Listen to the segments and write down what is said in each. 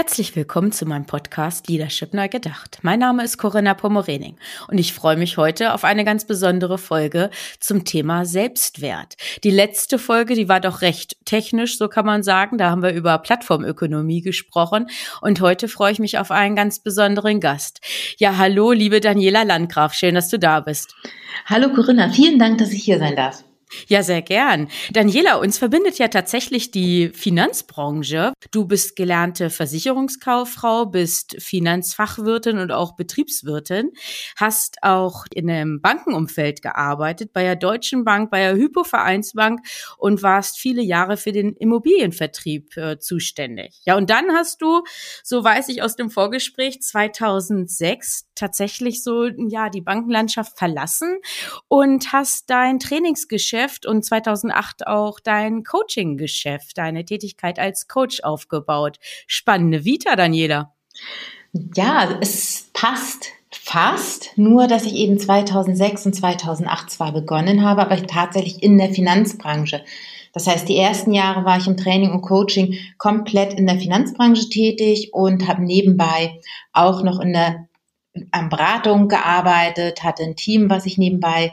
Herzlich willkommen zu meinem Podcast Leadership Neu Gedacht. Mein Name ist Corinna Pomorening und ich freue mich heute auf eine ganz besondere Folge zum Thema Selbstwert. Die letzte Folge, die war doch recht technisch, so kann man sagen. Da haben wir über Plattformökonomie gesprochen und heute freue ich mich auf einen ganz besonderen Gast. Ja, hallo, liebe Daniela Landgraf, schön, dass du da bist. Hallo Corinna, vielen Dank, dass ich hier sein darf. Ja, sehr gern. Daniela, uns verbindet ja tatsächlich die Finanzbranche. Du bist gelernte Versicherungskauffrau, bist Finanzfachwirtin und auch Betriebswirtin, hast auch in einem Bankenumfeld gearbeitet, bei der Deutschen Bank, bei der Hypovereinsbank und warst viele Jahre für den Immobilienvertrieb äh, zuständig. Ja, und dann hast du, so weiß ich aus dem Vorgespräch, 2006 tatsächlich so, ja, die Bankenlandschaft verlassen und hast dein Trainingsgeschäft Geschäft und 2008 auch dein Coaching-Geschäft, deine Tätigkeit als Coach aufgebaut. Spannende Vita, Daniela. Ja, es passt fast, nur dass ich eben 2006 und 2008 zwar begonnen habe, aber tatsächlich in der Finanzbranche. Das heißt, die ersten Jahre war ich im Training und Coaching komplett in der Finanzbranche tätig und habe nebenbei auch noch in der Beratung gearbeitet, hatte ein Team, was ich nebenbei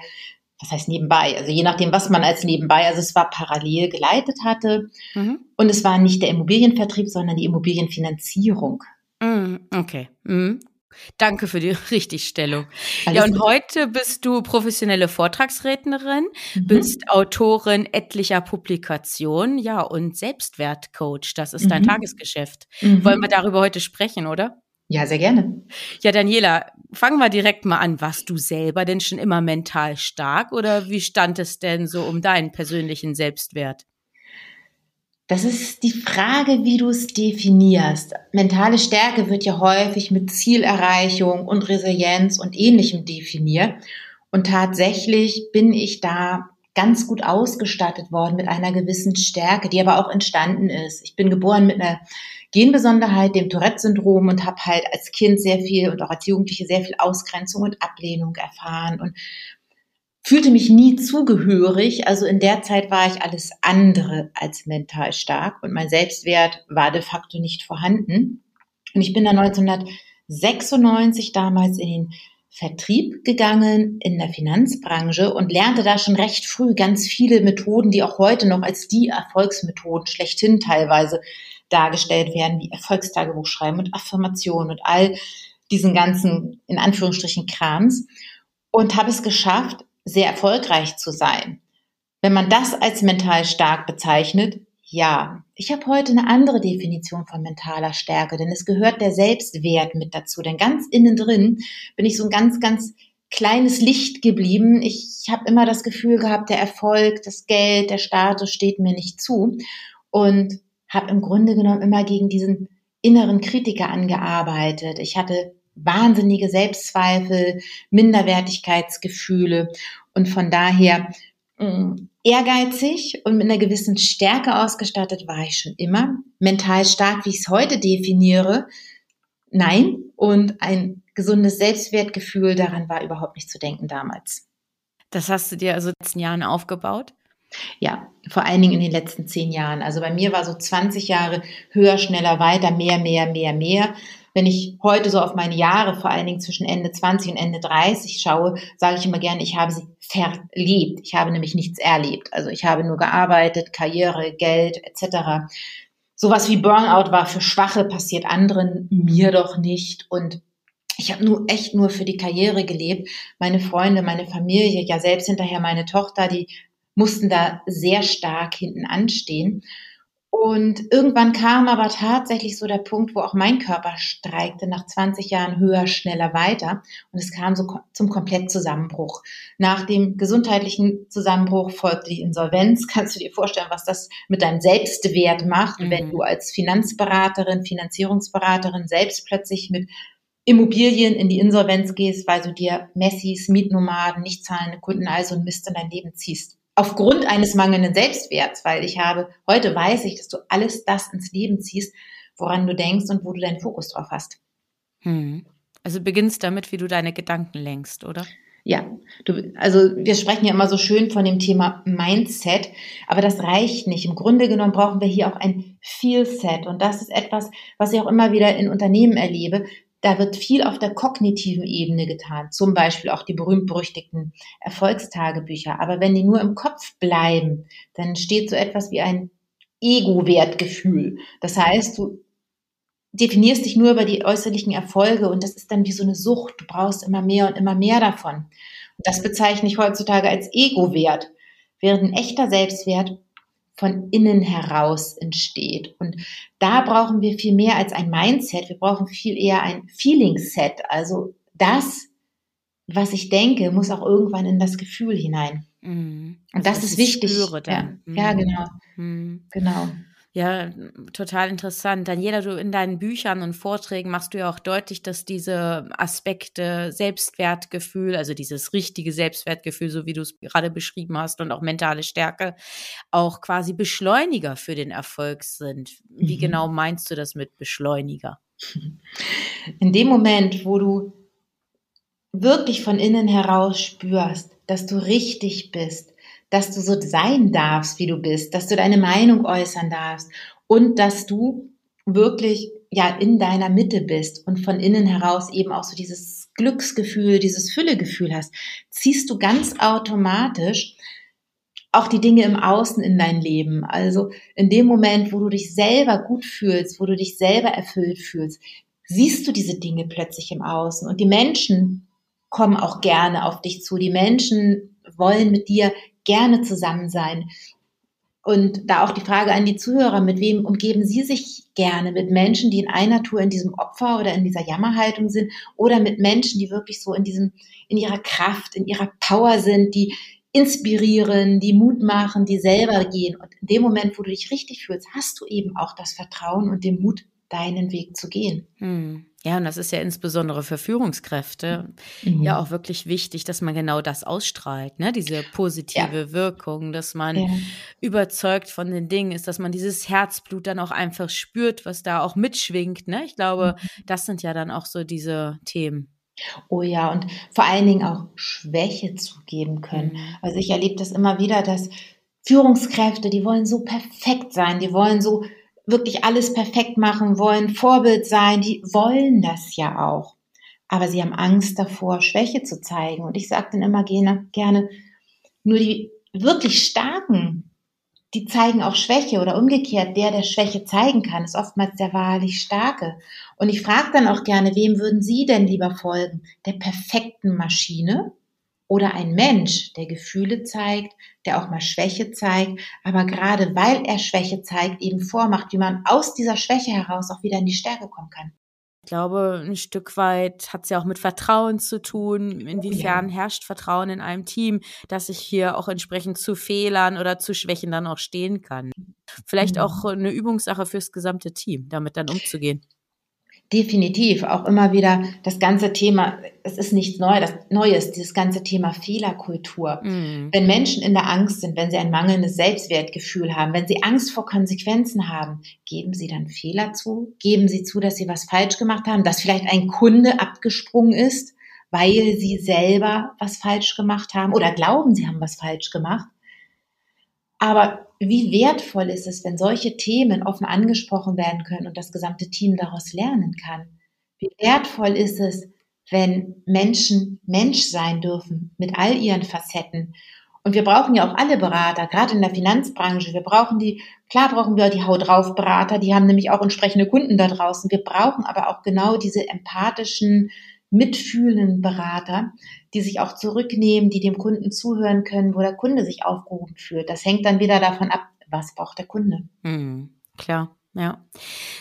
was heißt nebenbei? Also je nachdem, was man als nebenbei, also es war parallel geleitet hatte. Mhm. Und es war nicht der Immobilienvertrieb, sondern die Immobilienfinanzierung. Mhm, okay. Mhm. Danke für die Richtigstellung. Alles ja, und gut. heute bist du professionelle Vortragsrednerin, mhm. bist Autorin etlicher Publikationen, ja, und Selbstwertcoach. Das ist dein mhm. Tagesgeschäft. Mhm. Wollen wir darüber heute sprechen, oder? Ja, sehr gerne. Ja, Daniela, fangen wir direkt mal an. Warst du selber denn schon immer mental stark oder wie stand es denn so um deinen persönlichen Selbstwert? Das ist die Frage, wie du es definierst. Mentale Stärke wird ja häufig mit Zielerreichung und Resilienz und ähnlichem definiert. Und tatsächlich bin ich da ganz gut ausgestattet worden mit einer gewissen Stärke, die aber auch entstanden ist. Ich bin geboren mit einer Genbesonderheit, dem Tourette-Syndrom und habe halt als Kind sehr viel und auch als Jugendliche sehr viel Ausgrenzung und Ablehnung erfahren und fühlte mich nie zugehörig. Also in der Zeit war ich alles andere als mental stark und mein Selbstwert war de facto nicht vorhanden. Und ich bin dann 1996 damals in den Vertrieb gegangen in der Finanzbranche und lernte da schon recht früh ganz viele Methoden, die auch heute noch als die Erfolgsmethoden schlechthin teilweise dargestellt werden, wie Erfolgstagebuch schreiben und Affirmationen und all diesen ganzen, in Anführungsstrichen, Krams. Und habe es geschafft, sehr erfolgreich zu sein. Wenn man das als mental stark bezeichnet, ja. Ich habe heute eine andere Definition von mentaler Stärke, denn es gehört der Selbstwert mit dazu. Denn ganz innen drin bin ich so ein ganz, ganz kleines Licht geblieben. Ich habe immer das Gefühl gehabt, der Erfolg, das Geld, der Status steht mir nicht zu. Und habe im Grunde genommen immer gegen diesen inneren Kritiker angearbeitet. Ich hatte wahnsinnige Selbstzweifel, Minderwertigkeitsgefühle und von daher mm, ehrgeizig und mit einer gewissen Stärke ausgestattet war ich schon immer. Mental stark, wie ich es heute definiere, nein. Und ein gesundes Selbstwertgefühl, daran war überhaupt nicht zu denken damals. Das hast du dir also in den letzten Jahren aufgebaut? Ja, vor allen Dingen in den letzten zehn Jahren. Also bei mir war so 20 Jahre höher, schneller, weiter, mehr, mehr, mehr, mehr. Wenn ich heute so auf meine Jahre, vor allen Dingen zwischen Ende 20 und Ende 30 schaue, sage ich immer gerne, ich habe sie verlebt. Ich habe nämlich nichts erlebt. Also ich habe nur gearbeitet, Karriere, Geld etc. Sowas wie Burnout war für Schwache, passiert anderen, mir doch nicht. Und ich habe nur echt nur für die Karriere gelebt. Meine Freunde, meine Familie, ja selbst hinterher meine Tochter, die mussten da sehr stark hinten anstehen. Und irgendwann kam aber tatsächlich so der Punkt, wo auch mein Körper streikte, nach 20 Jahren höher, schneller, weiter. Und es kam so zum Komplettzusammenbruch. Nach dem gesundheitlichen Zusammenbruch folgte die Insolvenz. Kannst du dir vorstellen, was das mit deinem Selbstwert macht, mhm. wenn du als Finanzberaterin, Finanzierungsberaterin selbst plötzlich mit Immobilien in die Insolvenz gehst, weil du dir Messis, Mietnomaden, nicht zahlende Kunden also ein Mist in dein Leben ziehst aufgrund eines mangelnden Selbstwerts, weil ich habe, heute weiß ich, dass du alles das ins Leben ziehst, woran du denkst und wo du deinen Fokus drauf hast. Hm. Also beginnst damit, wie du deine Gedanken lenkst, oder? Ja, du, also wir sprechen ja immer so schön von dem Thema Mindset, aber das reicht nicht. Im Grunde genommen brauchen wir hier auch ein Feelset und das ist etwas, was ich auch immer wieder in Unternehmen erlebe, da wird viel auf der kognitiven Ebene getan, zum Beispiel auch die berühmt-berüchtigten Erfolgstagebücher. Aber wenn die nur im Kopf bleiben, dann entsteht so etwas wie ein Ego-Wertgefühl. Das heißt, du definierst dich nur über die äußerlichen Erfolge und das ist dann wie so eine Sucht. Du brauchst immer mehr und immer mehr davon. Und das bezeichne ich heutzutage als Ego-Wert. Während ein echter Selbstwert von innen heraus entsteht. Und da brauchen wir viel mehr als ein Mindset. Wir brauchen viel eher ein Feeling-Set. Also das, was ich denke, muss auch irgendwann in das Gefühl hinein. Mhm. Und also das ist wichtig. Ja, mhm. ja, genau. Mhm. Genau. Ja, total interessant. Daniela, du in deinen Büchern und Vorträgen machst du ja auch deutlich, dass diese Aspekte Selbstwertgefühl, also dieses richtige Selbstwertgefühl, so wie du es gerade beschrieben hast, und auch mentale Stärke, auch quasi Beschleuniger für den Erfolg sind. Wie mhm. genau meinst du das mit Beschleuniger? In dem Moment, wo du wirklich von innen heraus spürst, dass du richtig bist, dass du so sein darfst, wie du bist, dass du deine Meinung äußern darfst und dass du wirklich ja in deiner Mitte bist und von innen heraus eben auch so dieses Glücksgefühl, dieses Füllegefühl hast, ziehst du ganz automatisch auch die Dinge im Außen in dein Leben. Also in dem Moment, wo du dich selber gut fühlst, wo du dich selber erfüllt fühlst, siehst du diese Dinge plötzlich im Außen und die Menschen kommen auch gerne auf dich zu. Die Menschen wollen mit dir gerne zusammen sein. Und da auch die Frage an die Zuhörer, mit wem umgeben Sie sich gerne? Mit Menschen, die in einer Tour in diesem Opfer oder in dieser Jammerhaltung sind oder mit Menschen, die wirklich so in diesem, in ihrer Kraft, in ihrer Power sind, die inspirieren, die Mut machen, die selber gehen. Und in dem Moment, wo du dich richtig fühlst, hast du eben auch das Vertrauen und den Mut, deinen Weg zu gehen. Hm. Ja, und das ist ja insbesondere für Führungskräfte mhm. ja auch wirklich wichtig, dass man genau das ausstrahlt, ne? Diese positive ja. Wirkung, dass man ja. überzeugt von den Dingen ist, dass man dieses Herzblut dann auch einfach spürt, was da auch mitschwingt, ne? Ich glaube, mhm. das sind ja dann auch so diese Themen. Oh ja, und vor allen Dingen auch Schwäche zugeben können. Mhm. Also ich erlebe das immer wieder, dass Führungskräfte, die wollen so perfekt sein, die wollen so wirklich alles perfekt machen wollen, Vorbild sein, die wollen das ja auch. Aber sie haben Angst davor, Schwäche zu zeigen. Und ich sage dann immer gerne, nur die wirklich Starken, die zeigen auch Schwäche oder umgekehrt, der, der Schwäche zeigen kann, ist oftmals der wahrlich Starke. Und ich frage dann auch gerne, wem würden Sie denn lieber folgen? Der perfekten Maschine oder ein Mensch, der Gefühle zeigt, der auch mal Schwäche zeigt, aber gerade weil er Schwäche zeigt, eben vormacht, wie man aus dieser Schwäche heraus auch wieder in die Stärke kommen kann. Ich glaube, ein Stück weit hat es ja auch mit Vertrauen zu tun. Inwiefern ja. herrscht Vertrauen in einem Team, dass ich hier auch entsprechend zu Fehlern oder zu Schwächen dann auch stehen kann. Vielleicht mhm. auch eine Übungssache fürs gesamte Team, damit dann umzugehen. Definitiv, auch immer wieder das ganze Thema, es ist nichts Neues, das Neues, dieses ganze Thema Fehlerkultur. Mm. Wenn Menschen in der Angst sind, wenn sie ein mangelndes Selbstwertgefühl haben, wenn sie Angst vor Konsequenzen haben, geben sie dann Fehler zu? Geben sie zu, dass sie was falsch gemacht haben, dass vielleicht ein Kunde abgesprungen ist, weil sie selber was falsch gemacht haben oder glauben, sie haben was falsch gemacht? Aber wie wertvoll ist es, wenn solche Themen offen angesprochen werden können und das gesamte Team daraus lernen kann? Wie wertvoll ist es, wenn Menschen Mensch sein dürfen mit all ihren Facetten? Und wir brauchen ja auch alle Berater, gerade in der Finanzbranche. Wir brauchen die, klar brauchen wir die Haut drauf Berater, die haben nämlich auch entsprechende Kunden da draußen. Wir brauchen aber auch genau diese empathischen, mitfühlenden Berater, die sich auch zurücknehmen, die dem Kunden zuhören können, wo der Kunde sich aufgehoben fühlt. Das hängt dann wieder davon ab, was braucht der Kunde. Hm. Klar. Ja.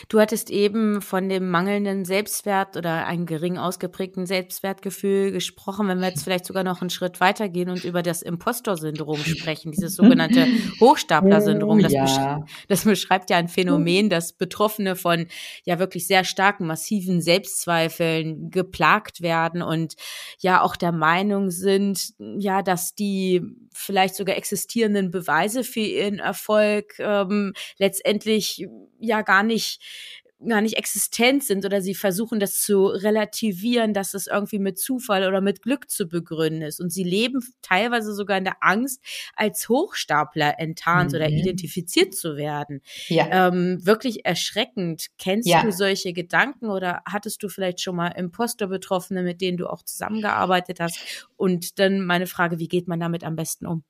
Du hattest eben von dem mangelnden Selbstwert oder einem gering ausgeprägten Selbstwertgefühl gesprochen. Wenn wir jetzt vielleicht sogar noch einen Schritt weitergehen und über das Impostor-Syndrom sprechen, dieses sogenannte Hochstapler-Syndrom, das, Oh, ja. besch das beschreibt ja ein Phänomen, dass Betroffene von ja wirklich sehr starken, massiven Selbstzweifeln geplagt werden und ja auch der Meinung sind, ja, dass die vielleicht sogar existierenden Beweise für ihren Erfolg ähm, letztendlich ja gar nicht gar nicht existent sind oder sie versuchen das zu relativieren, dass es irgendwie mit Zufall oder mit Glück zu begründen ist. Und sie leben teilweise sogar in der Angst, als Hochstapler enttarnt Mhm. oder identifiziert zu werden. Ja. Ähm, wirklich erschreckend. Kennst Ja. du solche Gedanken oder hattest du vielleicht schon mal Imposter-Betroffene, mit denen du auch zusammengearbeitet hast? Und dann meine Frage, wie geht man damit am besten um?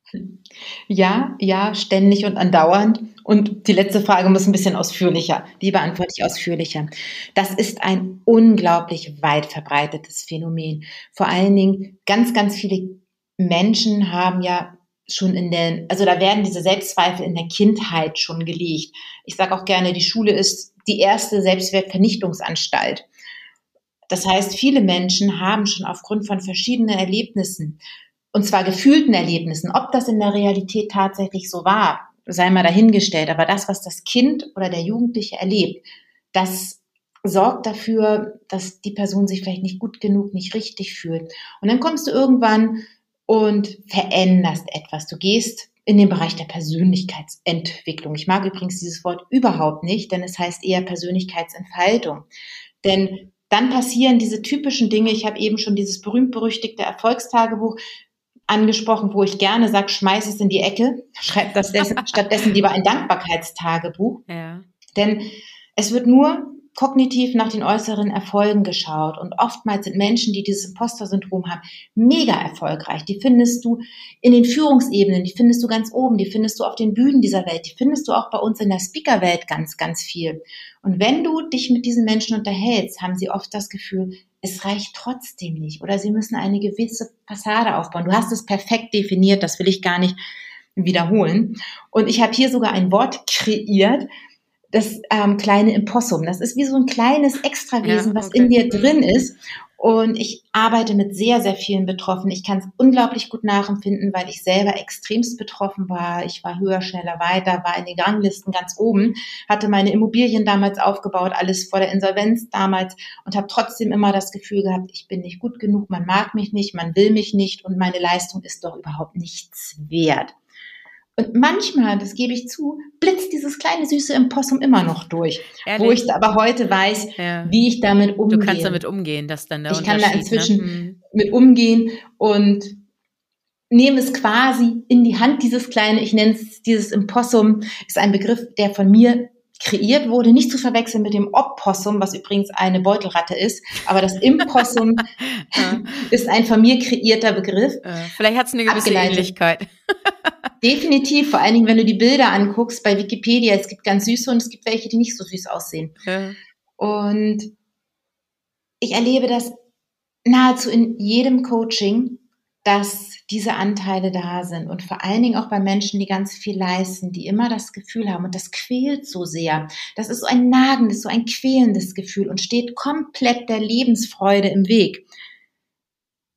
Ja, ja, ständig und andauernd. Und die letzte Frage muss ein bisschen ausführlicher. Die beantworte ich ausführlicher. Das ist ein unglaublich weit verbreitetes Phänomen. Vor allen Dingen ganz, ganz viele Menschen haben ja schon in den, also da werden diese Selbstzweifel in der Kindheit schon gelegt. Ich sage auch gerne, die Schule ist die erste Selbstwertvernichtungsanstalt. Das heißt, viele Menschen haben schon aufgrund von verschiedenen Erlebnissen, und zwar gefühlten Erlebnissen, ob das in der Realität tatsächlich so war, sei mal dahingestellt, aber das, was das Kind oder der Jugendliche erlebt, das sorgt dafür, dass die Person sich vielleicht nicht gut genug, nicht richtig fühlt. Und dann kommst du irgendwann und veränderst etwas. Du gehst in den Bereich der Persönlichkeitsentwicklung. Ich mag übrigens dieses Wort überhaupt nicht, denn es heißt eher Persönlichkeitsentfaltung. Denn dann passieren diese typischen Dinge. Ich habe eben schon dieses berühmt-berüchtigte Erfolgstagebuch angesprochen, wo ich gerne sage, schmeiß es in die Ecke, schreib das dessen, stattdessen lieber ein Dankbarkeitstagebuch. Ja. Denn es wird nur kognitiv nach den äußeren Erfolgen geschaut. Und oftmals sind Menschen, die dieses Imposter-Syndrom haben, mega erfolgreich. Die findest du in den Führungsebenen, die findest du ganz oben, die findest du auf den Bühnen dieser Welt, die findest du auch bei uns in der Speaker-Welt ganz, ganz viel. Und wenn du dich mit diesen Menschen unterhältst, haben sie oft das Gefühl, es reicht trotzdem nicht oder sie müssen eine gewisse Fassade aufbauen. Du hast es perfekt definiert, das will ich gar nicht wiederholen. Und ich habe hier sogar ein Wort kreiert, das ähm, kleine Impossum. Das ist wie so ein kleines Extrawesen, Ja, was okay. in dir drin ist. Und ich arbeite mit sehr, sehr vielen Betroffenen. Ich kann es unglaublich gut nachempfinden, weil ich selber extremst betroffen war. Ich war höher, schneller, weiter, war in den Ranglisten ganz oben, hatte meine Immobilien damals aufgebaut, alles vor der Insolvenz damals und habe trotzdem immer das Gefühl gehabt, ich bin nicht gut genug, man mag mich nicht, man will mich nicht und meine Leistung ist doch überhaupt nichts wert. Und manchmal, das gebe ich zu, blitzt dieses kleine süße Impossum immer noch durch. Wo Ehrlich? ich aber heute weiß, Ja. wie ich damit umgehe. Du kannst damit umgehen, dass dann der Ich kann da Unterschied, inzwischen- Ne? Mit umgehen und nehme es quasi in die Hand, dieses kleine, ich nenne es dieses Impossum, ist ein Begriff, der von mir kreiert wurde, nicht zu verwechseln mit dem Opossum, was übrigens eine Beutelratte ist, aber das Impossum ist ein von mir kreierter Begriff. Vielleicht hat es eine gewisse. Ähnlichkeit. Definitiv, vor allen Dingen, wenn du die Bilder anguckst bei Wikipedia, es gibt ganz süße und es gibt welche, die nicht so süß aussehen. Ja. Und ich erlebe das nahezu in jedem Coaching, dass diese Anteile da sind und vor allen Dingen auch bei Menschen, die ganz viel leisten, die immer das Gefühl haben und das quält so sehr. Das ist so ein nagendes, so ein quälendes Gefühl und steht komplett der Lebensfreude im Weg.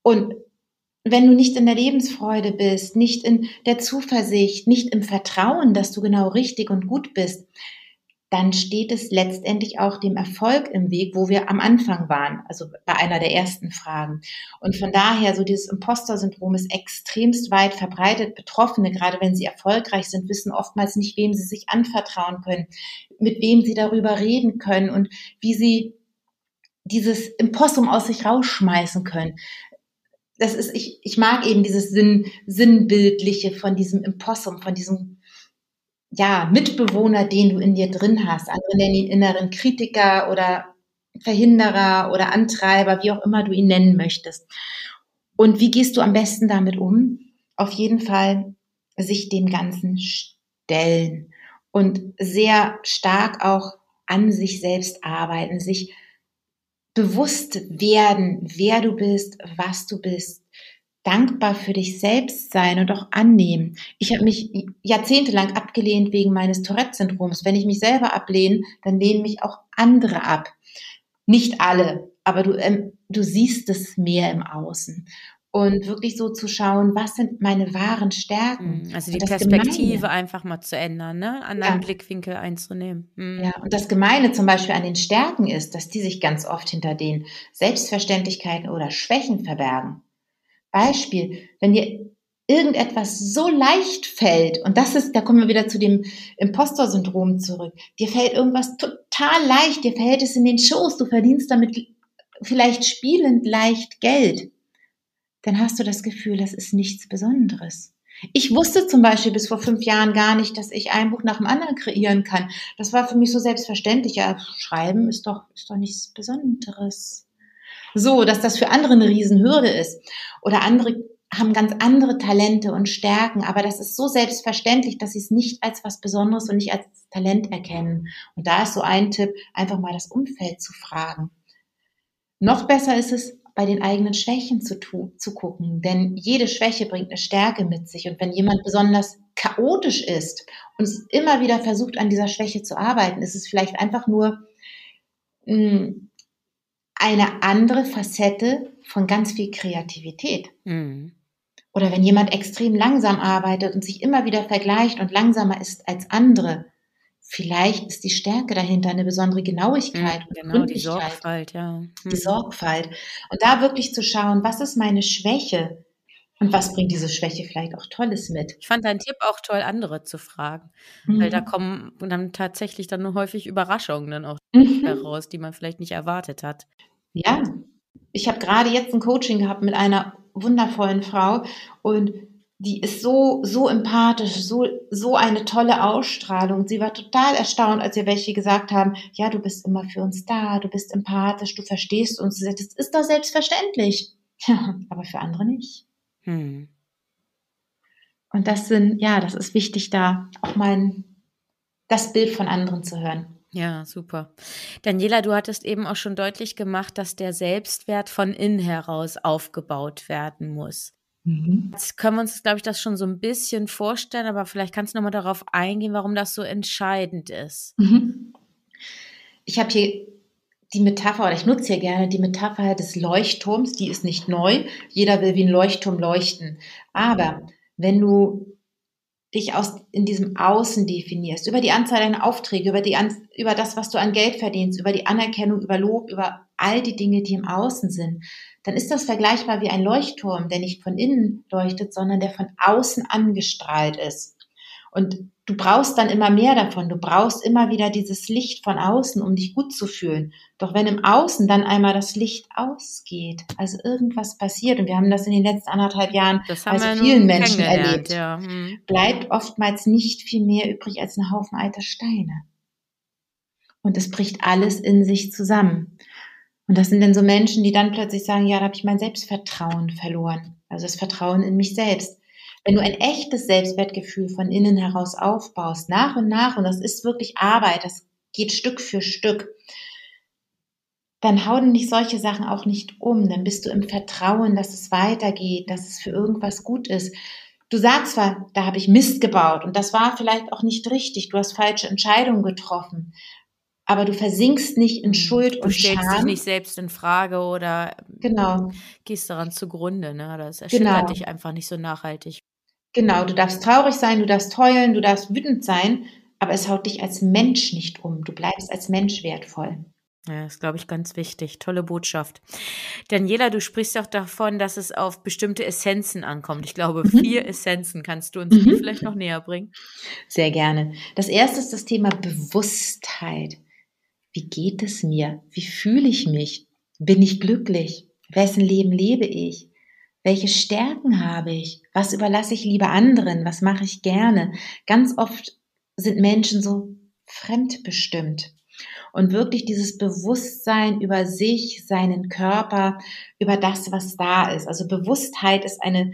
Und wenn du nicht in der Lebensfreude bist, nicht in der Zuversicht, nicht im Vertrauen, dass du genau richtig und gut bist, dann steht es letztendlich auch dem Erfolg im Weg, wo wir am Anfang waren, also bei einer der ersten Fragen. Und von daher, so dieses Imposter-Syndrom ist extremst weit verbreitet. Betroffene, gerade wenn sie erfolgreich sind, wissen oftmals nicht, wem sie sich anvertrauen können, mit wem sie darüber reden können und wie sie dieses Impossum aus sich rausschmeißen können. Das ist, ich, ich mag eben dieses Sinn, Sinnbildliche von diesem Impossum, von diesem ja, Mitbewohner, den du in dir drin hast. Andere nennen ihn inneren Kritiker oder Verhinderer oder Antreiber, wie auch immer du ihn nennen möchtest. Und wie gehst du am besten damit um? Auf jeden Fall sich dem Ganzen stellen und sehr stark auch an sich selbst arbeiten, sich bewusst werden, wer du bist, was du bist, dankbar für dich selbst sein und auch annehmen. Ich habe mich jahrzehntelang abgelehnt wegen meines Tourette-Syndroms. Wenn ich mich selber ablehne, dann lehnen mich auch andere ab. Nicht alle, aber du, ähm, du siehst es mehr im Außen und wirklich so zu schauen, was sind meine wahren Stärken. Mhm, also die Perspektive Gemeine. einfach mal zu ändern, ne? An ja. Blickwinkel einzunehmen. Mhm. Ja, und das Gemeine zum Beispiel an den Stärken ist, dass die sich ganz oft hinter den Selbstverständlichkeiten oder Schwächen verbergen. Beispiel, wenn dir irgendetwas so leicht fällt, und das ist, da kommen wir wieder zu dem Impostor-Syndrom zurück, dir fällt irgendwas total leicht, dir fällt es in den Schoß, du verdienst damit vielleicht spielend leicht Geld dann hast du das Gefühl, das ist nichts Besonderes. Ich wusste zum Beispiel bis vor fünf Jahren gar nicht, dass ich ein Buch nach dem anderen kreieren kann. Das war für mich so selbstverständlich. Ja, schreiben ist doch, ist doch nichts Besonderes. So, dass das für andere eine Riesenhürde ist. Oder andere haben ganz andere Talente und Stärken, aber das ist so selbstverständlich, dass sie es nicht als was Besonderes und nicht als Talent erkennen. Und da ist so ein Tipp, einfach mal das Umfeld zu fragen. Noch besser ist es, bei den eigenen Schwächen zu, zu gucken. Denn jede Schwäche bringt eine Stärke mit sich. Und wenn jemand besonders chaotisch ist und immer wieder versucht, an dieser Schwäche zu arbeiten, ist es vielleicht einfach nur mh, hm, eine andere Facette von ganz viel Kreativität. Mhm. Oder wenn jemand extrem langsam arbeitet und sich immer wieder vergleicht und langsamer ist als andere, vielleicht ist die Stärke dahinter eine besondere Genauigkeit. Mhm, genau, die Sorgfalt, ja. Mhm. Die Sorgfalt. Und da wirklich zu schauen, was ist meine Schwäche? Und was bringt diese Schwäche vielleicht auch Tolles mit? Ich fand deinen Tipp auch toll, andere zu fragen. Mhm. Weil da kommen dann tatsächlich dann nur häufig Überraschungen dann auch mhm. heraus, die man vielleicht nicht erwartet hat. Ja. Ich habe gerade jetzt ein Coaching gehabt mit einer wundervollen Frau und die ist so, so empathisch, so, so eine tolle Ausstrahlung. Sie war total erstaunt, als ihr welche gesagt haben, ja, du bist immer für uns da, du bist empathisch, du verstehst uns. Sie sagt, das ist doch selbstverständlich. Ja, aber für andere nicht. Hm. Und das sind, ja, das ist wichtig, da auch mal das Bild von anderen zu hören. Ja, super. Daniela, du hattest eben auch schon deutlich gemacht, dass der Selbstwert von innen heraus aufgebaut werden muss. Mhm. Jetzt können wir uns, glaube ich, das schon so ein bisschen vorstellen, aber vielleicht kannst du nochmal darauf eingehen, warum das so entscheidend ist. Mhm. Ich habe hier die Metapher, oder ich nutze hier gerne die Metapher des Leuchtturms, die ist nicht neu. Jeder will wie ein Leuchtturm leuchten. Aber wenn du dich aus, in diesem Außen definierst, über die Anzahl deiner Aufträge, über, die, über das, was du an Geld verdienst, über die Anerkennung, über Lob, über all die Dinge, die im Außen sind, dann ist das vergleichbar wie ein Leuchtturm, der nicht von innen leuchtet, sondern der von außen angestrahlt ist. Und du brauchst dann immer mehr davon. Du brauchst immer wieder dieses Licht von außen, um dich gut zu fühlen. Doch wenn im Außen dann einmal das Licht ausgeht, also irgendwas passiert, und wir haben das in den letzten anderthalb Jahren bei so vielen Menschen erlebt, ja. hm. bleibt oftmals nicht viel mehr übrig als ein Haufen alter Steine. Und es bricht alles in sich zusammen. Und das sind dann so Menschen, die dann plötzlich sagen, ja, da habe ich mein Selbstvertrauen verloren. Also das Vertrauen in mich selbst. Wenn du ein echtes Selbstwertgefühl von innen heraus aufbaust, nach und nach, und das ist wirklich Arbeit, das geht Stück für Stück, dann hauen dich solche Sachen auch nicht um. Dann bist du im Vertrauen, dass es weitergeht, dass es für irgendwas gut ist. Du sagst zwar, da habe ich Mist gebaut und das war vielleicht auch nicht richtig, du hast falsche Entscheidungen getroffen, aber du versinkst nicht in mhm. Schuld du und Scham. Du stellst dich nicht selbst in Frage oder genau. gehst daran zugrunde. Ne? Das erschüttert genau. dich einfach nicht so nachhaltig. Genau, du darfst traurig sein, du darfst heulen, du darfst wütend sein, aber es haut dich als Mensch nicht um. Du bleibst als Mensch wertvoll. Ja, das ist, glaube ich, ganz wichtig. Tolle Botschaft. Daniela, du sprichst auch davon, dass es auf bestimmte Essenzen ankommt. Ich glaube, mhm. vier Essenzen kannst du uns mhm. vielleicht noch näher bringen. Sehr gerne. Das erste ist das Thema Bewusstheit. Wie geht es mir? Wie fühle ich mich? Bin ich glücklich? Wessen Leben lebe ich? Welche Stärken habe ich? Was überlasse ich lieber anderen? Was mache ich gerne? Ganz oft sind Menschen so fremdbestimmt. Und wirklich dieses Bewusstsein über sich, seinen Körper, über das, was da ist. Also Bewusstheit ist eine,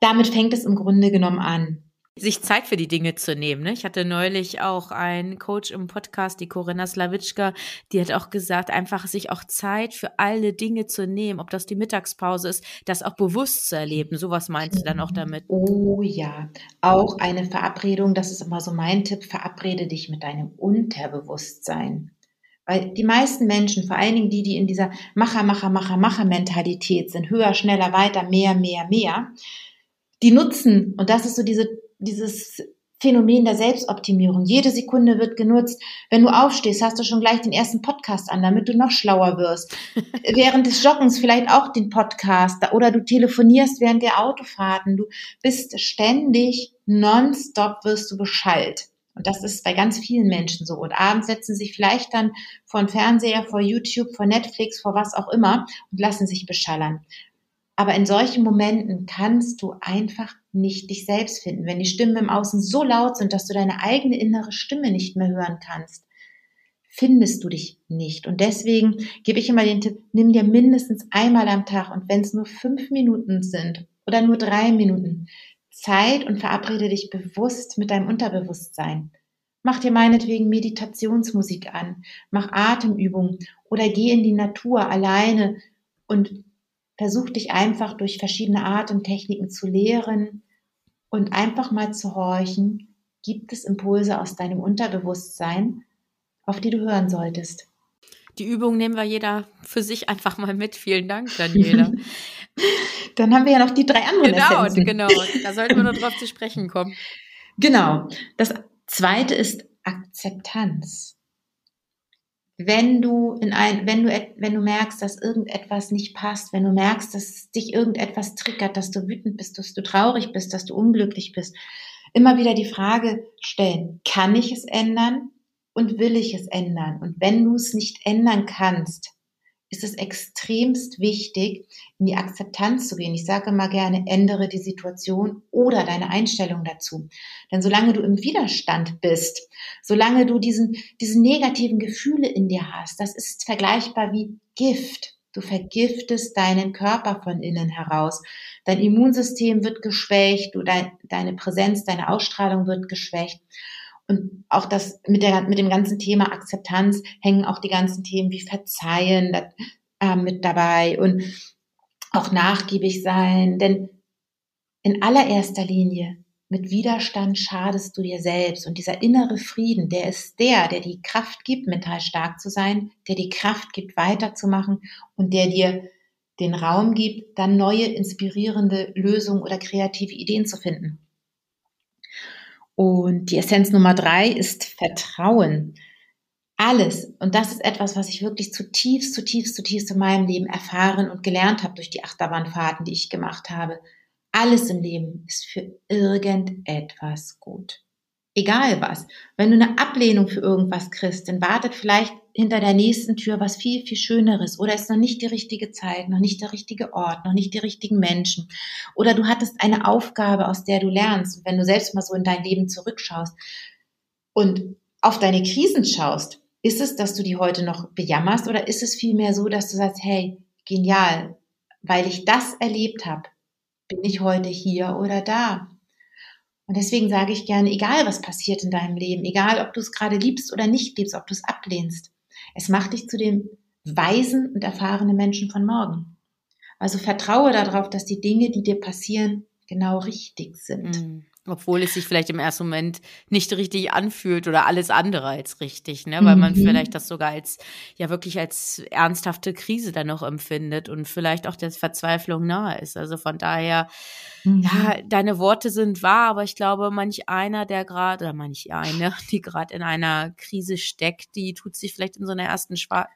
damit fängt es im Grunde genommen an. Sich Zeit für die Dinge zu nehmen. Ne? Ich hatte neulich auch einen Coach im Podcast, die Corinna Slawitschka, die hat auch gesagt, einfach sich auch Zeit für alle Dinge zu nehmen, ob das die Mittagspause ist, das auch bewusst zu erleben. Sowas meinst du dann auch damit? Oh ja, auch eine Verabredung, das ist immer so mein Tipp, verabrede dich mit deinem Unterbewusstsein. Weil die meisten Menschen, vor allen Dingen die, die in dieser Macher, Macher, Macher, Macher-Mentalität sind, höher, schneller, weiter, mehr, mehr, mehr, die nutzen, und das ist so diese, dieses Phänomen der Selbstoptimierung. Jede Sekunde wird genutzt. Wenn du aufstehst, hast du schon gleich den ersten Podcast an, damit du noch schlauer wirst. während des Joggens vielleicht auch den Podcast oder du telefonierst während der Autofahrten. Du bist ständig nonstop wirst du beschallt. Und das ist bei ganz vielen Menschen so. Und abends setzen sie sich vielleicht dann vor den Fernseher, vor YouTube, vor Netflix, vor was auch immer und lassen sich beschallern. Aber in solchen Momenten kannst du einfach nicht dich selbst finden. Wenn die Stimmen im Außen so laut sind, dass du deine eigene innere Stimme nicht mehr hören kannst, findest du dich nicht. Und deswegen gebe ich immer den Tipp, nimm dir mindestens einmal am Tag und wenn es nur fünf Minuten sind oder nur drei Minuten, Zeit und verabrede dich bewusst mit deinem Unterbewusstsein. Mach dir meinetwegen Meditationsmusik an, mach Atemübungen oder geh in die Natur alleine und versuch dich einfach durch verschiedene Atemtechniken zu lehren und einfach mal zu horchen, gibt es Impulse aus deinem Unterbewusstsein, auf die du hören solltest. Die Übung nehmen wir jeder für sich einfach mal mit. Vielen Dank, Daniela. Dann haben wir ja noch die drei anderen Genau, Essenzen. genau. Da sollten wir noch drauf zu sprechen kommen. Genau. Das zweite ist Akzeptanz. Wenn du in ein, wenn du, wenn du merkst, dass irgendetwas nicht passt, wenn du merkst, dass dich irgendetwas triggert, dass du wütend bist, dass du traurig bist, dass du unglücklich bist, immer wieder die Frage stellen, kann ich es ändern und will ich es ändern? Und wenn du es nicht ändern kannst, ist es extremst wichtig, in die Akzeptanz zu gehen. Ich sage immer gerne, ändere die Situation oder deine Einstellung dazu. Denn solange du im Widerstand bist, solange du diesen, diese negativen Gefühle in dir hast, das ist vergleichbar wie Gift. Du vergiftest deinen Körper von innen heraus. Dein Immunsystem wird geschwächt, du, dein, deine Präsenz, deine Ausstrahlung wird geschwächt. Und auch das mit, der, mit dem ganzen Thema Akzeptanz hängen auch die ganzen Themen wie Verzeihen äh, mit dabei und auch nachgiebig sein. Denn in allererster Linie mit Widerstand schadest du dir selbst. Und dieser innere Frieden, der ist der, der die Kraft gibt, mental stark zu sein, der die Kraft gibt, weiterzumachen und der dir den Raum gibt, dann neue, inspirierende Lösungen oder kreative Ideen zu finden. Und die Essenz Nummer drei ist Vertrauen. Alles, und das ist etwas, was ich wirklich zutiefst, zutiefst, zutiefst in meinem Leben erfahren und gelernt habe durch die Achterbahnfahrten, die ich gemacht habe. Alles im Leben ist für irgendetwas gut. Egal was. Wenn du eine Ablehnung für irgendwas kriegst, dann wartet vielleicht hinter der nächsten Tür was viel, viel Schöneres oder ist noch nicht die richtige Zeit, noch nicht der richtige Ort, noch nicht die richtigen Menschen. Oder du hattest eine Aufgabe, aus der du lernst. Und wenn du selbst mal so in dein Leben zurückschaust und auf deine Krisen schaust, ist es, dass du die heute noch bejammerst oder ist es vielmehr so, dass du sagst, hey, genial, weil ich das erlebt habe, bin ich heute hier oder da. Und deswegen sage ich gerne, egal was passiert in deinem Leben, egal ob du es gerade liebst oder nicht liebst, ob du es ablehnst, es macht dich zu dem weisen und erfahrenen Menschen von morgen. Also vertraue darauf, dass die Dinge, die dir passieren, genau richtig sind. Mhm. Obwohl es sich vielleicht im ersten Moment nicht richtig anfühlt oder alles andere als richtig, ne? Weil man mhm. vielleicht das sogar als, ja wirklich als ernsthafte Krise dann noch empfindet und vielleicht auch der Verzweiflung nahe ist. Also von daher, mhm. ja, deine Worte sind wahr, aber ich glaube, manch einer, der gerade, oder manch eine, die gerade in einer Krise steckt, die tut sich vielleicht in so einer ersten Schwa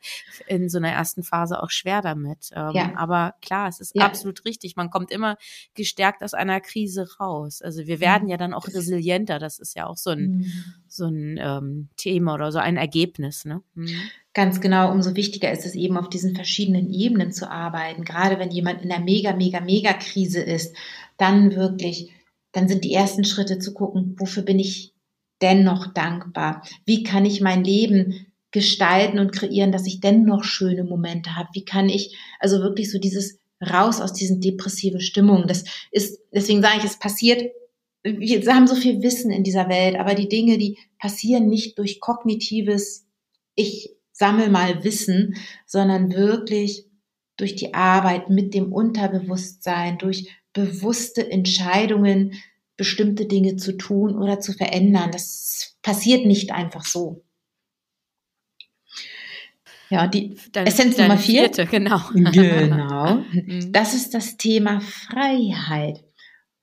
in so einer ersten Phase auch schwer damit. Ähm, ja. Aber klar, es ist ja. absolut richtig. Man kommt immer gestärkt aus einer Krise raus. Also wir werden werden ja dann auch resilienter. Das ist ja auch so ein, mhm. so ein ähm, Thema oder so ein Ergebnis. Ne? Mhm. Ganz genau, umso wichtiger ist es eben auf diesen verschiedenen Ebenen zu arbeiten. Gerade wenn jemand in einer mega, mega, mega Krise ist, dann wirklich, dann sind die ersten Schritte zu gucken, wofür bin ich dennoch dankbar? Wie kann ich mein Leben gestalten und kreieren, dass ich dennoch schöne Momente habe? Wie kann ich also wirklich so dieses raus aus diesen depressiven Stimmungen? Das ist, deswegen sage ich, es passiert wir haben so viel Wissen in dieser Welt, aber die Dinge, die passieren nicht durch kognitives, ich sammel mal Wissen, sondern wirklich durch die Arbeit mit dem Unterbewusstsein, durch bewusste Entscheidungen, bestimmte Dinge zu tun oder zu verändern. Das passiert nicht einfach so. Ja, die Dann, Essenz Nummer vier. Vierte, genau. Genau. Mhm. Das ist das Thema Freiheit.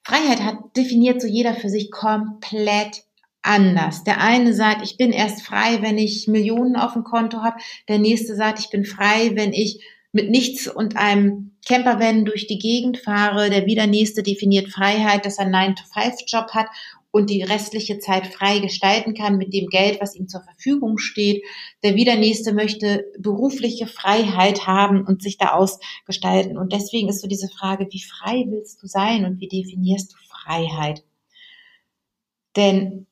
Freiheit hat definiert so jeder für sich komplett anders. Der eine sagt, ich bin erst frei, wenn ich Millionen auf dem Konto habe. Der nächste sagt, ich bin frei, wenn ich mit nichts und einem Campervan durch die Gegend fahre. Der wieder nächste definiert Freiheit, dass er einen 9-to-5-Job hat und die restliche Zeit frei gestalten kann mit dem Geld, was ihm zur Verfügung steht. Der wieder nächste möchte berufliche Freiheit haben und sich da ausgestalten. Und deswegen ist so diese Frage, wie frei willst du sein und wie definierst du Freiheit? Denn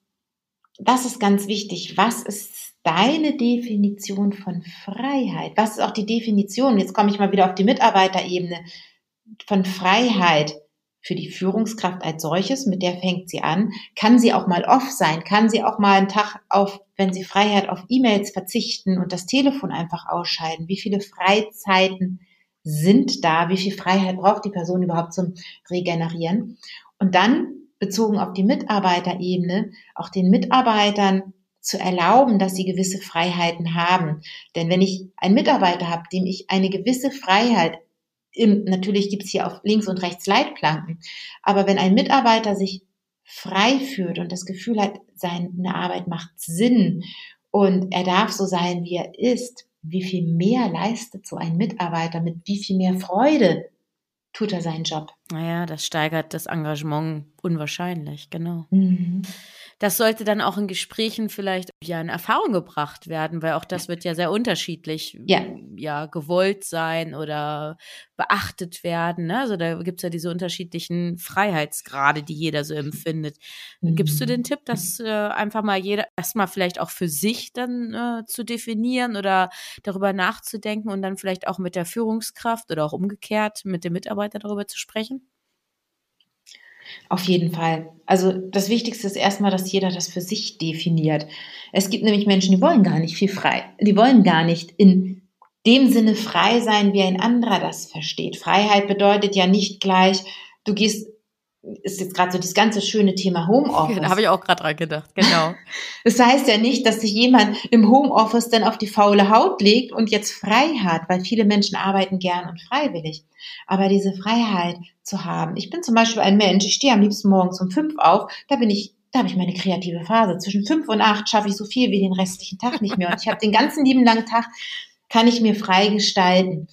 das ist ganz wichtig. Was ist deine Definition von Freiheit? Was ist auch die Definition? Jetzt komme ich mal wieder auf die Mitarbeiterebene von Freiheit für die Führungskraft als solches, mit der fängt sie an, kann sie auch mal off sein, kann sie auch mal einen Tag auf, wenn sie Freiheit auf E-Mails verzichten und das Telefon einfach ausscheiden. Wie viele Freizeiten sind da? Wie viel Freiheit braucht die Person überhaupt zum Regenerieren? Und dann bezogen auf die Mitarbeiterebene auch den Mitarbeitern zu erlauben, dass sie gewisse Freiheiten haben. Denn wenn ich einen Mitarbeiter habe, dem ich eine gewisse Freiheit im, natürlich gibt es hier auf links und rechts Leitplanken, aber wenn ein Mitarbeiter sich frei fühlt und das Gefühl hat, seine Arbeit macht Sinn und er darf so sein, wie er ist, wie viel mehr leistet so ein Mitarbeiter, mit wie viel mehr Freude tut er seinen Job. Naja, das steigert das Engagement unwahrscheinlich, genau. Mhm das sollte dann auch in Gesprächen vielleicht ja in Erfahrung gebracht werden, weil auch das wird ja sehr unterschiedlich ja, ja gewollt sein oder beachtet werden. Ne? Also da gibt's ja diese unterschiedlichen Freiheitsgrade, die jeder so empfindet. Mhm. Gibst du den Tipp, das äh, einfach mal jeder erstmal vielleicht auch für sich dann äh, zu definieren oder darüber nachzudenken und dann vielleicht auch mit der Führungskraft oder auch umgekehrt mit dem Mitarbeiter darüber zu sprechen? Auf jeden Fall. Also das Wichtigste ist erstmal, dass jeder das für sich definiert. Es gibt nämlich Menschen, die wollen gar nicht viel frei. Die wollen gar nicht in dem Sinne frei sein, wie ein anderer das versteht. Freiheit bedeutet ja nicht gleich, du gehst ist jetzt gerade so das ganze schöne Thema Homeoffice. Da habe ich auch gerade dran gedacht, genau. Das heißt ja nicht, dass sich jemand im Homeoffice dann auf die faule Haut legt und jetzt frei hat, weil viele Menschen arbeiten gern und freiwillig. Aber diese Freiheit zu haben. Ich bin zum Beispiel ein Mensch, ich stehe am liebsten morgens um fünf auf, da bin ich da habe ich meine kreative Phase. Zwischen fünf und acht schaffe ich so viel wie den restlichen Tag nicht mehr. Und ich habe den ganzen lieben langen Tag, kann ich mir frei gestalten.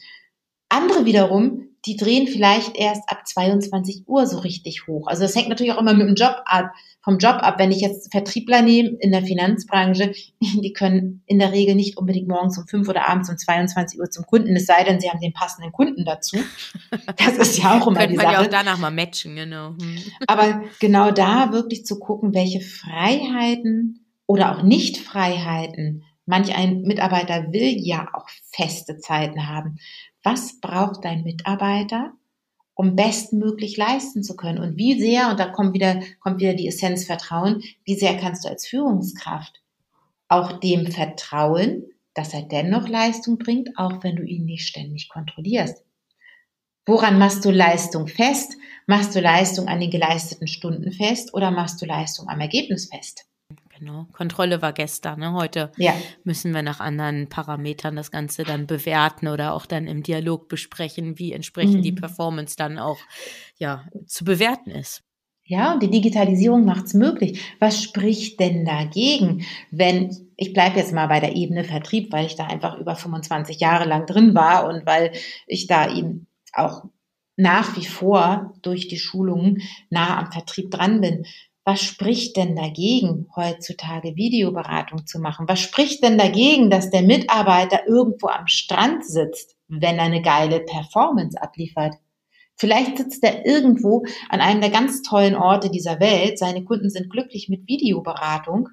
Andere wiederum, die drehen vielleicht erst ab 22 Uhr so richtig hoch. Also das hängt natürlich auch immer mit dem Job ab, vom Job ab. Wenn ich jetzt Vertriebler nehme in der Finanzbranche, die können in der Regel nicht unbedingt morgens um 5 oder abends um 22 Uhr zum Kunden, es sei denn, sie haben den passenden Kunden dazu. Das ist ja auch immer die Sache. man ja auch danach mal matchen, genau. Hm. Aber genau da wirklich zu gucken, welche Freiheiten oder auch Nicht-Freiheiten Manch ein Mitarbeiter will ja auch feste Zeiten haben was braucht dein Mitarbeiter, um bestmöglich leisten zu können? Und wie sehr, und da kommt wieder, kommt wieder die Essenz Vertrauen, wie sehr kannst du als Führungskraft auch dem vertrauen, dass er dennoch Leistung bringt, auch wenn du ihn nicht ständig kontrollierst? Woran machst du Leistung fest? Machst du Leistung an den geleisteten Stunden fest oder machst du Leistung am Ergebnis fest? Genau. Kontrolle war gestern. Ne? Heute ja. müssen wir nach anderen Parametern das Ganze dann bewerten oder auch dann im Dialog besprechen, wie entsprechend mhm. die Performance dann auch ja, zu bewerten ist. Ja, und die Digitalisierung macht es möglich. Was spricht denn dagegen, wenn, ich bleibe jetzt mal bei der Ebene Vertrieb, weil ich da einfach über 25 Jahre lang drin war und weil ich da eben auch nach wie vor durch die Schulungen nah am Vertrieb dran bin was spricht denn dagegen, heutzutage Videoberatung zu machen? Was spricht denn dagegen, dass der Mitarbeiter irgendwo am Strand sitzt, wenn er eine geile Performance abliefert? Vielleicht sitzt er irgendwo an einem der ganz tollen Orte dieser Welt. Seine Kunden sind glücklich mit Videoberatung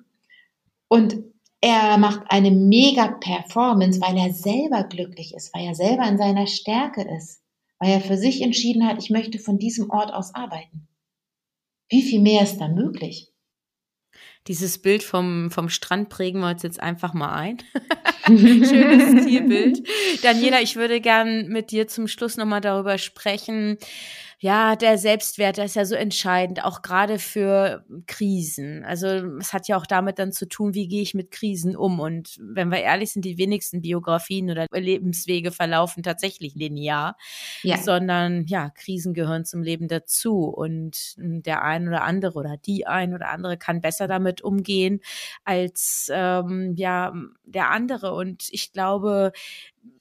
und er macht eine mega Performance, weil er selber glücklich ist, weil er selber in seiner Stärke ist, weil er für sich entschieden hat, ich möchte von diesem Ort aus arbeiten. Wie viel mehr ist da möglich? Dieses Bild vom, vom Strand prägen wir uns jetzt einfach mal ein. Schönes Zielbild. Daniela, ich würde gern mit dir zum Schluss nochmal darüber sprechen, ja, der Selbstwert, der ist ja so entscheidend, auch gerade für Krisen. Also es hat ja auch damit dann zu tun, wie gehe ich mit Krisen um. Und wenn wir ehrlich sind, die wenigsten Biografien oder Lebenswege verlaufen tatsächlich linear, ja. sondern ja, Krisen gehören zum Leben dazu. Und der ein oder andere oder die ein oder andere kann besser damit umgehen als ähm, ja der andere. Und ich glaube,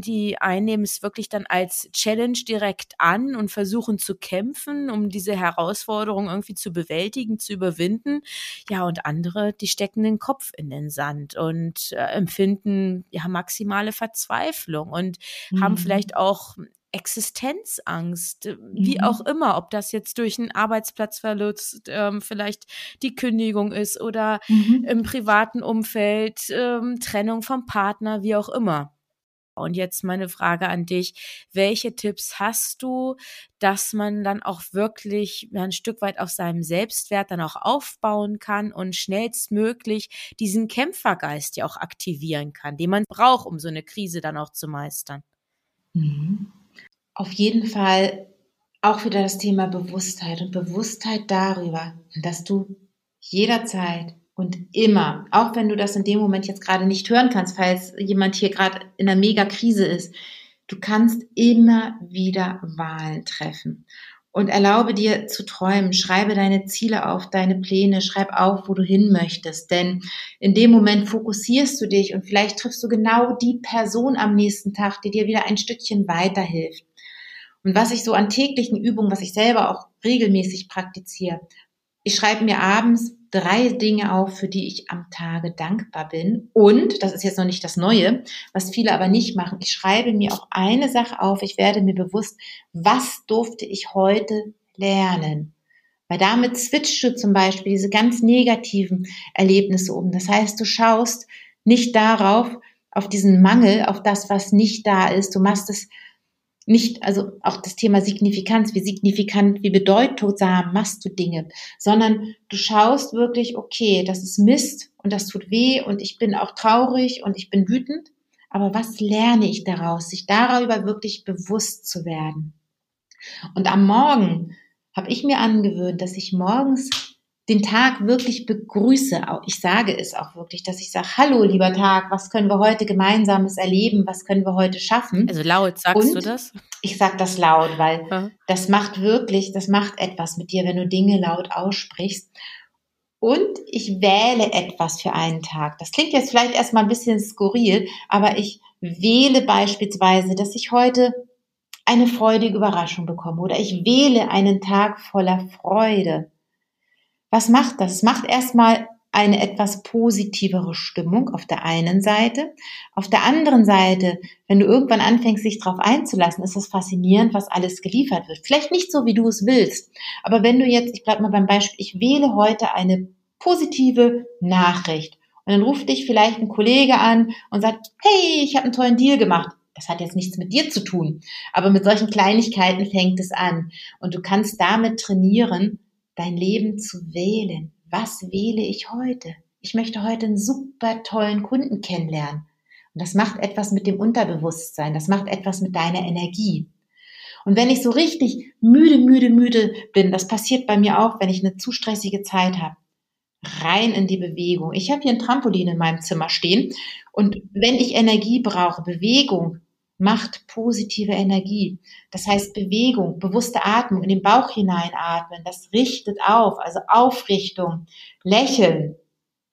die einnehmen es wirklich dann als Challenge direkt an und versuchen zu kämpfen, um diese Herausforderung irgendwie zu bewältigen, zu überwinden. Ja, und andere, die stecken den Kopf in den Sand und äh, empfinden ja maximale Verzweiflung und mhm. haben vielleicht auch Existenzangst, wie mhm. auch immer, ob das jetzt durch einen Arbeitsplatzverlust ähm, vielleicht die Kündigung ist oder mhm. im privaten Umfeld ähm, Trennung vom Partner, wie auch immer. Und jetzt meine Frage an dich. Welche Tipps hast du, dass man dann auch wirklich ein Stück weit auf seinem Selbstwert dann auch aufbauen kann und schnellstmöglich diesen Kämpfergeist ja auch aktivieren kann, den man braucht, um so eine Krise dann auch zu meistern? Mhm. Auf jeden Fall auch wieder das Thema Bewusstheit und Bewusstheit darüber, dass du jederzeit und immer, auch wenn du das in dem Moment jetzt gerade nicht hören kannst, falls jemand hier gerade in einer Mega-Krise ist, du kannst immer wieder Wahlen treffen. Und erlaube dir zu träumen, schreibe deine Ziele auf, deine Pläne, schreib auf, wo du hin möchtest. Denn in dem Moment fokussierst du dich und vielleicht triffst du genau die Person am nächsten Tag, die dir wieder ein Stückchen weiterhilft. Und was ich so an täglichen Übungen, was ich selber auch regelmäßig praktiziere, ich schreibe mir abends drei Dinge auf, für die ich am Tage dankbar bin. Und, das ist jetzt noch nicht das Neue, was viele aber nicht machen, ich schreibe mir auch eine Sache auf, ich werde mir bewusst, was durfte ich heute lernen. Weil damit switchst du zum Beispiel diese ganz negativen Erlebnisse um. Das heißt, du schaust nicht darauf, auf diesen Mangel, auf das, was nicht da ist. Du machst es nicht, also auch das Thema Signifikanz, wie signifikant, wie bedeutsam machst du Dinge, sondern du schaust wirklich, okay, das ist Mist und das tut weh und ich bin auch traurig und ich bin wütend, aber was lerne ich daraus, sich darüber wirklich bewusst zu werden. Und am Morgen habe ich mir angewöhnt, dass ich morgens den Tag wirklich begrüße. Ich sage es auch wirklich, dass ich sage, hallo lieber Tag, was können wir heute gemeinsames erleben, was können wir heute schaffen? Also laut sagst Und du das? Ich sage das laut, weil ja. das macht wirklich, das macht etwas mit dir, wenn du Dinge laut aussprichst. Und ich wähle etwas für einen Tag. Das klingt jetzt vielleicht erstmal ein bisschen skurril, aber ich wähle beispielsweise, dass ich heute eine freudige Überraschung bekomme oder ich wähle einen Tag voller Freude. Was macht das? Es macht erstmal eine etwas positivere Stimmung auf der einen Seite. Auf der anderen Seite, wenn du irgendwann anfängst, sich darauf einzulassen, ist es faszinierend, was alles geliefert wird. Vielleicht nicht so, wie du es willst, aber wenn du jetzt, ich bleib mal beim Beispiel, ich wähle heute eine positive Nachricht und dann ruft dich vielleicht ein Kollege an und sagt, hey, ich habe einen tollen Deal gemacht. Das hat jetzt nichts mit dir zu tun, aber mit solchen Kleinigkeiten fängt es an und du kannst damit trainieren, dein Leben zu wählen. Was wähle ich heute? Ich möchte heute einen super tollen Kunden kennenlernen. Und das macht etwas mit dem Unterbewusstsein, das macht etwas mit deiner Energie. Und wenn ich so richtig müde, müde, müde bin, das passiert bei mir auch, wenn ich eine zu stressige Zeit habe, rein in die Bewegung. Ich habe hier ein Trampolin in meinem Zimmer stehen und wenn ich Energie brauche, Bewegung, macht positive Energie. Das heißt Bewegung, bewusste Atmung, in den Bauch hineinatmen, das richtet auf, also Aufrichtung, Lächeln.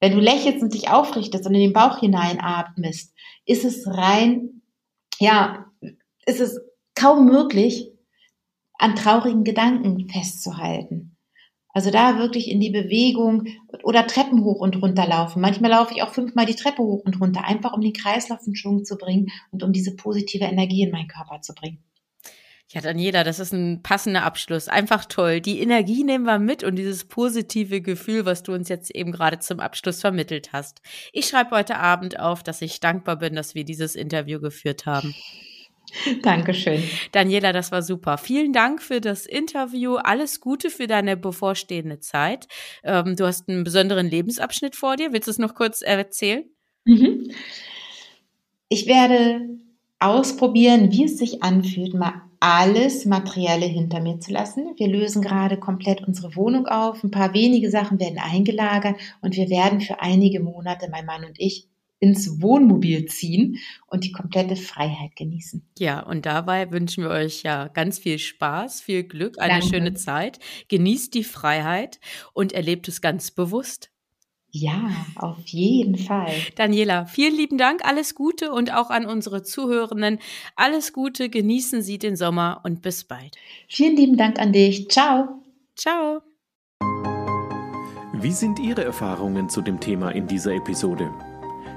Wenn du lächelst und dich aufrichtest und in den Bauch hineinatmest, ist es rein, ja, ist es kaum möglich, an traurigen Gedanken festzuhalten. Also da wirklich in die Bewegung oder Treppen hoch und runter laufen. Manchmal laufe ich auch fünfmal die Treppe hoch und runter, einfach um den Kreislauf in Schwung zu bringen und um diese positive Energie in meinen Körper zu bringen. Ja, Daniela, das ist ein passender Abschluss. Einfach toll. Die Energie nehmen wir mit und dieses positive Gefühl, was du uns jetzt eben gerade zum Abschluss vermittelt hast. Ich schreibe heute Abend auf, dass ich dankbar bin, dass wir dieses Interview geführt haben. Dankeschön. Daniela, das war super. Vielen Dank für das Interview. Alles Gute für deine bevorstehende Zeit. Ähm, du hast einen besonderen Lebensabschnitt vor dir. Willst du es noch kurz erzählen? Mhm. Ich werde ausprobieren, wie es sich anfühlt, mal alles Materielle hinter mir zu lassen. Wir lösen gerade komplett unsere Wohnung auf. Ein paar wenige Sachen werden eingelagert und wir werden für einige Monate, mein Mann und ich, ins Wohnmobil ziehen und die komplette Freiheit genießen. Ja, und dabei wünschen wir euch ja ganz viel Spaß, viel Glück, eine Danke. schöne Zeit. Genießt die Freiheit und erlebt es ganz bewusst. Ja, auf jeden Fall. Daniela, vielen lieben Dank, alles Gute und auch an unsere Zuhörenden. Alles Gute, genießen Sie den Sommer und bis bald. Vielen lieben Dank an dich. Ciao. Ciao. Wie sind Ihre Erfahrungen zu dem Thema in dieser Episode?